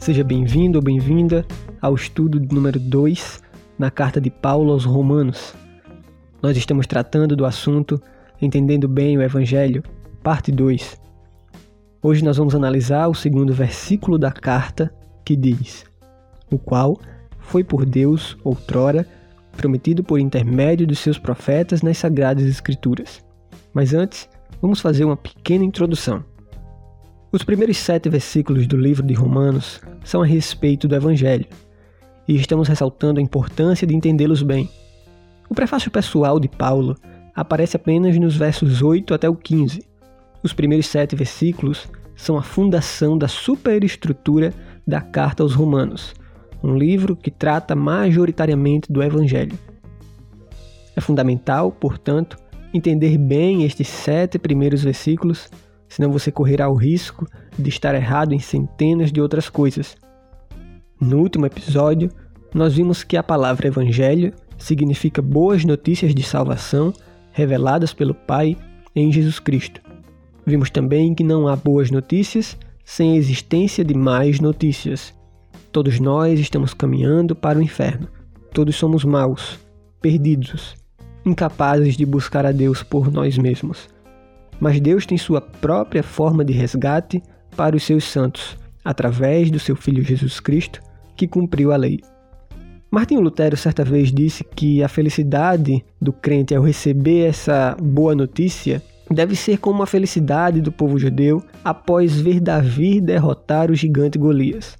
Seja bem-vindo ou bem-vinda ao estudo número 2 na carta de Paulo aos Romanos. Nós estamos tratando do assunto Entendendo Bem o Evangelho, parte 2. Hoje nós vamos analisar o segundo versículo da carta que diz: O qual foi por Deus outrora prometido por intermédio dos seus profetas nas sagradas Escrituras. Mas antes, vamos fazer uma pequena introdução. Os primeiros sete versículos do livro de Romanos são a respeito do Evangelho, e estamos ressaltando a importância de entendê-los bem. O prefácio pessoal de Paulo aparece apenas nos versos 8 até o 15. Os primeiros sete versículos são a fundação da superestrutura da Carta aos Romanos, um livro que trata majoritariamente do Evangelho. É fundamental, portanto, entender bem estes sete primeiros versículos, senão você correrá o risco de estar errado em centenas de outras coisas. No último episódio, nós vimos que a palavra Evangelho significa boas notícias de salvação reveladas pelo Pai em Jesus Cristo. Vimos também que não há boas notícias sem a existência de mais notícias. Todos nós estamos caminhando para o inferno. Todos somos maus, perdidos, incapazes de buscar a Deus por nós mesmos. Mas Deus tem sua própria forma de resgate para os seus santos, através do seu Filho Jesus Cristo, que cumpriu a lei. Martinho Lutero certa vez disse que a felicidade do crente ao receber essa boa notícia deve ser como a felicidade do povo judeu após ver Davi derrotar o gigante Golias.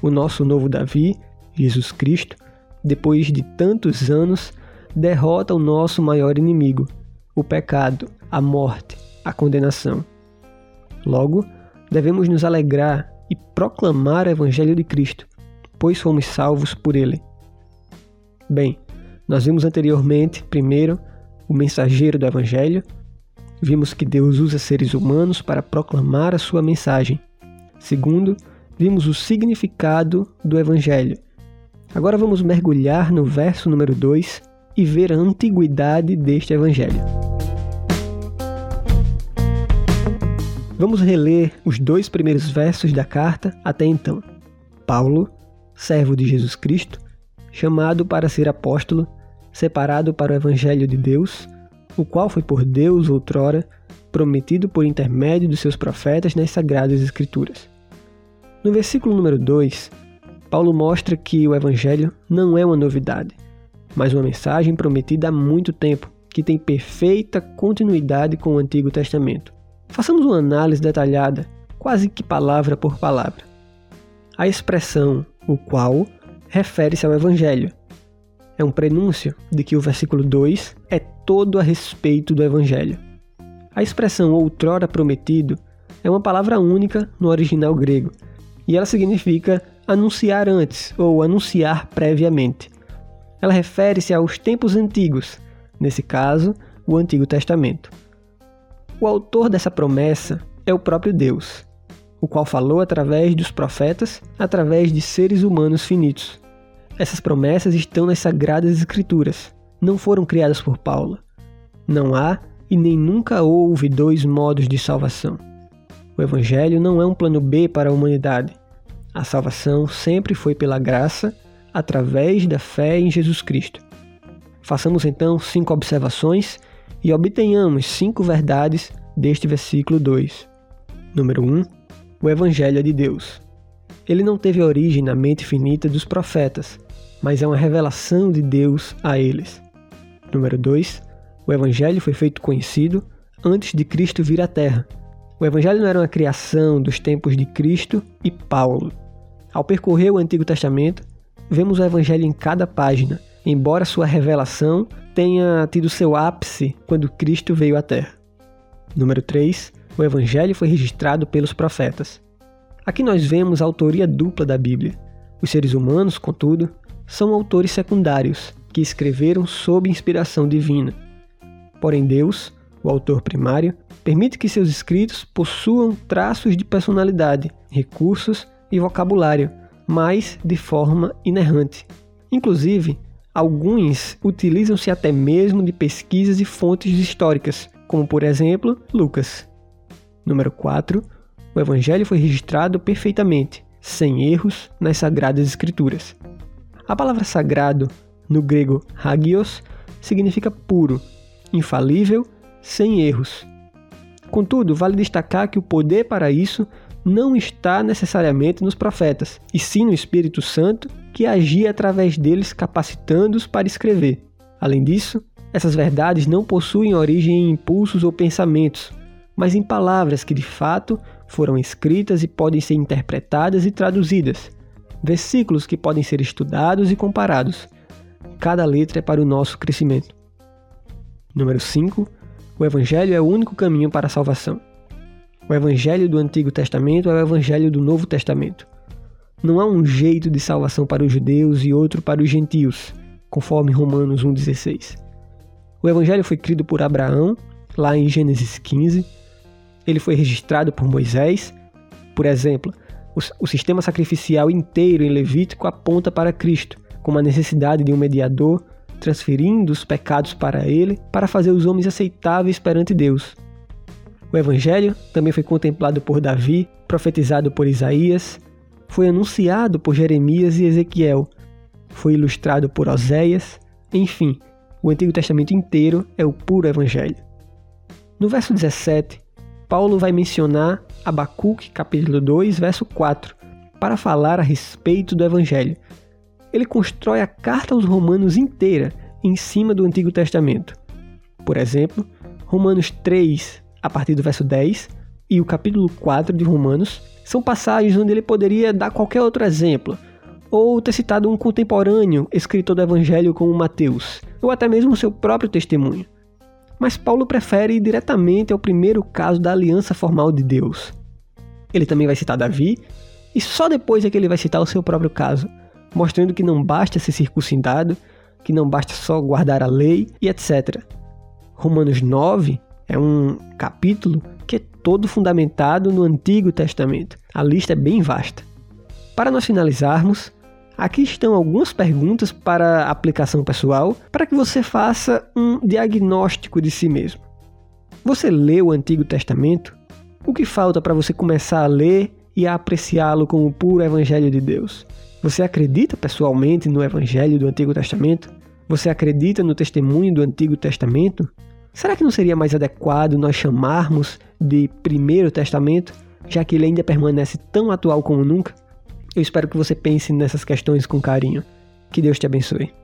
O nosso novo Davi, Jesus Cristo, depois de tantos anos, derrota o nosso maior inimigo, o pecado, a morte, a condenação. Logo, devemos nos alegrar e proclamar o Evangelho de Cristo, pois fomos salvos por ele. Bem, nós vimos anteriormente, primeiro, o mensageiro do Evangelho, vimos que Deus usa seres humanos para proclamar a sua mensagem. Segundo, vimos o significado do Evangelho. Agora vamos mergulhar no verso número 2 e ver a antiguidade deste Evangelho. Vamos reler os dois primeiros versos da carta até então. Paulo, servo de Jesus Cristo, chamado para ser apóstolo, separado para o Evangelho de Deus, o qual foi por Deus outrora prometido por intermédio dos seus profetas nas Sagradas Escrituras. No versículo número 2, Paulo mostra que o Evangelho não é uma novidade, mas uma mensagem prometida há muito tempo, que tem perfeita continuidade com o Antigo Testamento. Façamos uma análise detalhada, quase que palavra por palavra. A expressão o qual refere-se ao Evangelho. É um prenúncio de que o versículo 2 é todo a respeito do Evangelho. A expressão outrora prometido é uma palavra única no original grego e ela significa anunciar antes ou anunciar previamente. Ela refere-se aos tempos antigos, nesse caso, o Antigo Testamento. O autor dessa promessa é o próprio Deus, o qual falou através dos profetas, através de seres humanos finitos. Essas promessas estão nas Sagradas Escrituras, não foram criadas por Paulo. Não há e nem nunca houve dois modos de salvação. O Evangelho não é um plano B para a humanidade. A salvação sempre foi pela graça, através da fé em Jesus Cristo. Façamos então cinco observações e obtenhamos cinco verdades deste versículo 2. Número 1. Um, o Evangelho é de Deus. Ele não teve origem na mente finita dos profetas, mas é uma revelação de Deus a eles. Número 2. O Evangelho foi feito conhecido antes de Cristo vir à Terra. O Evangelho não era uma criação dos tempos de Cristo e Paulo. Ao percorrer o Antigo Testamento, vemos o Evangelho em cada página, embora sua revelação tenha tido seu ápice quando Cristo veio à Terra. Número 3. O Evangelho foi registrado pelos profetas. Aqui nós vemos a autoria dupla da Bíblia. Os seres humanos, contudo, são autores secundários que escreveram sob inspiração divina. Porém, Deus, o autor primário, permite que seus escritos possuam traços de personalidade, recursos e vocabulário, mas de forma inerrante. Inclusive, alguns utilizam-se até mesmo de pesquisas e fontes históricas, como por exemplo Lucas. Número 4. O Evangelho foi registrado perfeitamente, sem erros nas Sagradas Escrituras. A palavra sagrado, no grego hagios, significa puro, infalível, sem erros. Contudo, vale destacar que o poder para isso não está necessariamente nos profetas, e sim no Espírito Santo, que agia através deles capacitando-os para escrever. Além disso, essas verdades não possuem origem em impulsos ou pensamentos, mas em palavras que de fato foram escritas e podem ser interpretadas e traduzidas, versículos que podem ser estudados e comparados. Cada letra é para o nosso crescimento. Número 5. O Evangelho é o único caminho para a salvação. O Evangelho do Antigo Testamento é o Evangelho do Novo Testamento. Não há um jeito de salvação para os judeus e outro para os gentios, conforme Romanos 1,16. O Evangelho foi criado por Abraão, lá em Gênesis 15. Ele foi registrado por Moisés. Por exemplo, o, o sistema sacrificial inteiro em Levítico aponta para Cristo, como a necessidade de um mediador transferindo os pecados para ele para fazer os homens aceitáveis perante Deus. O Evangelho também foi contemplado por Davi, profetizado por Isaías, foi anunciado por Jeremias e Ezequiel, foi ilustrado por Oséias, enfim, o Antigo Testamento inteiro é o puro Evangelho. No verso 17, Paulo vai mencionar Abacuque, capítulo 2, verso 4, para falar a respeito do Evangelho. Ele constrói a carta aos Romanos inteira em cima do Antigo Testamento. Por exemplo, Romanos 3, a partir do verso 10, e o capítulo 4 de Romanos são passagens onde ele poderia dar qualquer outro exemplo, ou ter citado um contemporâneo escritor do Evangelho como Mateus, ou até mesmo seu próprio testemunho. Mas Paulo prefere ir diretamente ao primeiro caso da aliança formal de Deus. Ele também vai citar Davi, e só depois é que ele vai citar o seu próprio caso, mostrando que não basta ser circuncidado, que não basta só guardar a lei e etc. Romanos 9 é um capítulo que é todo fundamentado no Antigo Testamento. A lista é bem vasta. Para nós finalizarmos, aqui estão algumas perguntas para aplicação pessoal para que você faça um diagnóstico de si mesmo. Você leu o Antigo Testamento? O que falta para você começar a ler e a apreciá-lo como o puro Evangelho de Deus? Você acredita pessoalmente no Evangelho do Antigo Testamento? Você acredita no testemunho do Antigo Testamento? Será que não seria mais adequado nós chamarmos de Primeiro Testamento, já que ele ainda permanece tão atual como nunca? Eu espero que você pense nessas questões com carinho. Que Deus te abençoe.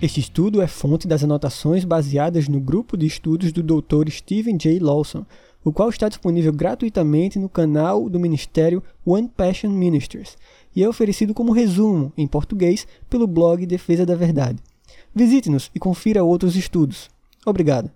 Este estudo é fonte das anotações baseadas no grupo de estudos do Dr. Stephen J. Lawson, o qual está disponível gratuitamente no canal do ministério One Passion Ministries e é oferecido como resumo, em português, pelo blog Defesa da Verdade. Visite-nos e confira outros estudos. Obrigado.